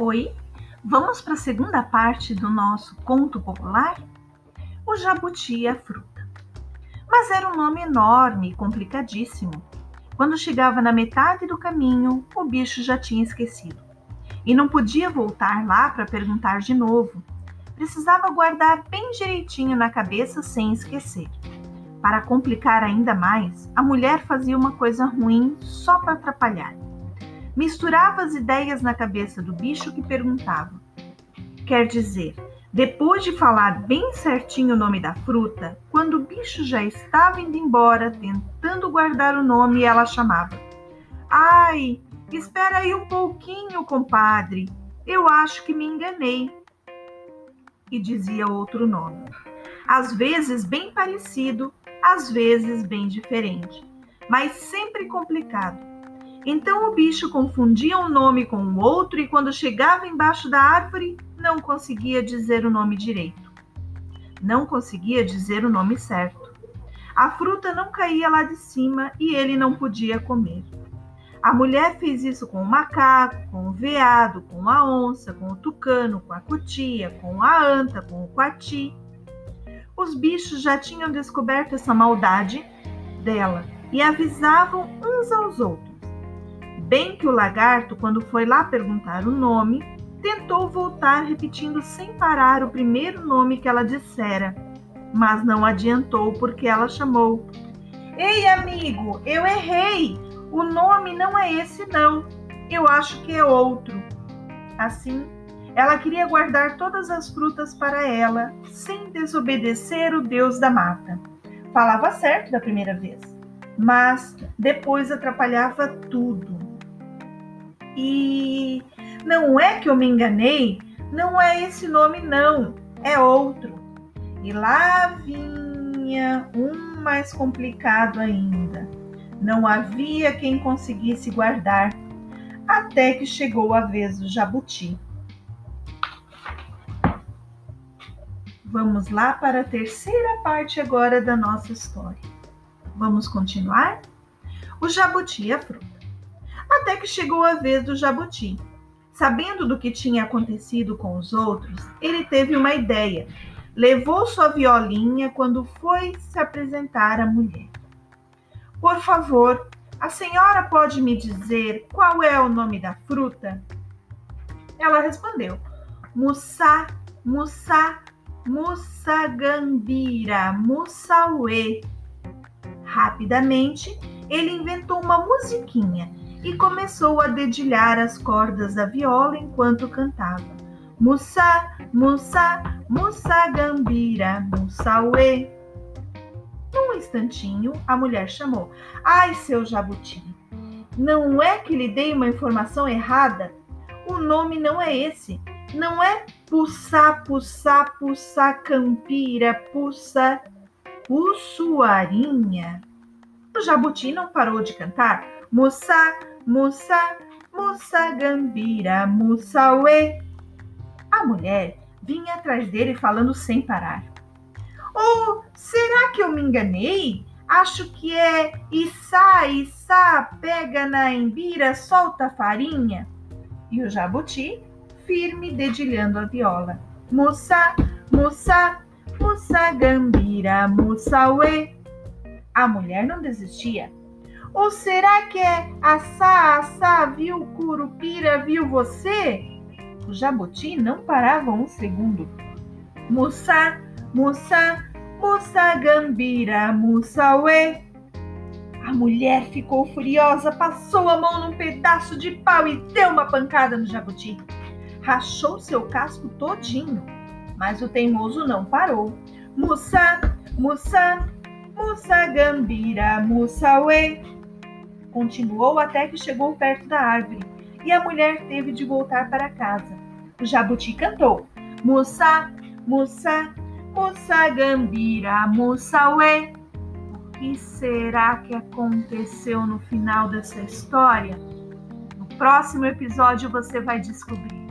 Oi, vamos para a segunda parte do nosso conto popular? O jabuti e a fruta. Mas era um nome enorme e complicadíssimo. Quando chegava na metade do caminho, o bicho já tinha esquecido. E não podia voltar lá para perguntar de novo. Precisava guardar bem direitinho na cabeça sem esquecer. Para complicar ainda mais, a mulher fazia uma coisa ruim só para atrapalhar misturava as ideias na cabeça do bicho que perguntava. Quer dizer, depois de falar bem certinho o nome da fruta, quando o bicho já estava indo embora, tentando guardar o nome, ela chamava: Ai, espera aí um pouquinho, compadre. Eu acho que me enganei. E dizia outro nome. Às vezes bem parecido, às vezes bem diferente, mas sempre complicado então o bicho confundia um nome com o outro e quando chegava embaixo da árvore, não conseguia dizer o nome direito. Não conseguia dizer o nome certo. A fruta não caía lá de cima e ele não podia comer. A mulher fez isso com o macaco, com o veado, com a onça, com o tucano, com a cutia, com a anta, com o coati. Os bichos já tinham descoberto essa maldade dela e avisavam uns aos outros. Bem que o lagarto, quando foi lá perguntar o nome, tentou voltar repetindo sem parar o primeiro nome que ela dissera, mas não adiantou porque ela chamou: Ei, amigo, eu errei! O nome não é esse, não. Eu acho que é outro. Assim, ela queria guardar todas as frutas para ela, sem desobedecer o Deus da mata. Falava certo da primeira vez, mas depois atrapalhava tudo. E não é que eu me enganei, não é esse nome, não, é outro. E lá vinha um mais complicado ainda. Não havia quem conseguisse guardar, até que chegou a vez do jabuti. Vamos lá para a terceira parte agora da nossa história. Vamos continuar? O jabuti a fruta até que chegou a vez do jabuti. Sabendo do que tinha acontecido com os outros, ele teve uma ideia. Levou sua violinha quando foi se apresentar à mulher. Por favor, a senhora pode me dizer qual é o nome da fruta? Ela respondeu: Mussá, Mussá, Mussagambira, Mussauê. Rapidamente, ele inventou uma musiquinha e começou a dedilhar as cordas da viola enquanto cantava. Mussa, Mussa, Mussa Gambira, Mussauê. Num instantinho, a mulher chamou: Ai, seu jabuti, não é que lhe dei uma informação errada? O nome não é esse. Não é Pussá, Pussá, Pussá Campira, Pussa, Pussuarinha. O jabuti não parou de cantar. Mussa, Mussa, Mussa Gambira, Mussauê. A mulher vinha atrás dele falando sem parar. Ou oh, será que eu me enganei? Acho que é Issá, Issá, pega na embira, solta a farinha. E o jabuti, firme, dedilhando a viola. Mussa, Mussa, Mussa Gambira, Mussauê. A mulher não desistia ou será que é assá, assá, viu curupira, viu você? O jabuti não parava um segundo. Mussa, mussa, mussa gambira, mussauê. A mulher ficou furiosa, passou a mão num pedaço de pau e deu uma pancada no jabuti. Rachou seu casco todinho, mas o teimoso não parou. Mussa, mussa, mussa gambira, mussauê. Continuou até que chegou perto da árvore e a mulher teve de voltar para casa. O jabuti cantou: Moça, moça, moça gambira, moça ué. O que será que aconteceu no final dessa história? No próximo episódio você vai descobrir.